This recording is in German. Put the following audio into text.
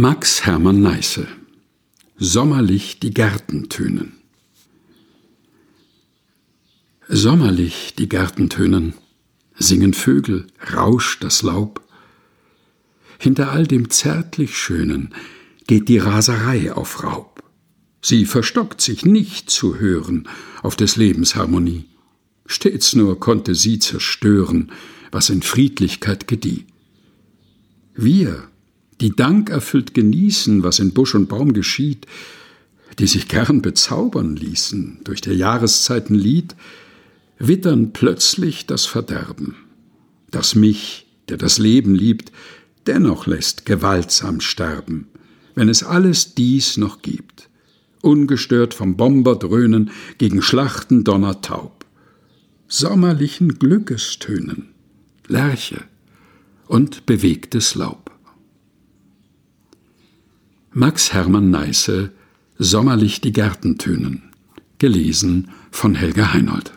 Max Hermann Neiße Sommerlich die Gärten tönen Sommerlich die Gärten tönen, singen Vögel, rauscht das Laub. Hinter all dem zärtlich Schönen geht die Raserei auf Raub. Sie verstockt sich nicht zu hören auf des Lebens Harmonie. Stets nur konnte sie zerstören, was in Friedlichkeit gedieh. Wir, die dankerfüllt genießen, was in Busch und Baum geschieht, die sich gern bezaubern ließen durch der Jahreszeiten Lied, wittern plötzlich das Verderben, das mich, der das Leben liebt, dennoch lässt gewaltsam sterben, wenn es alles dies noch gibt, ungestört vom Bomberdröhnen gegen Schlachten donnertaub, sommerlichen Glückestönen, Lerche und bewegtes Laub. Max Hermann Neiße Sommerlich die Gärten tönen. Gelesen von Helga Heinold.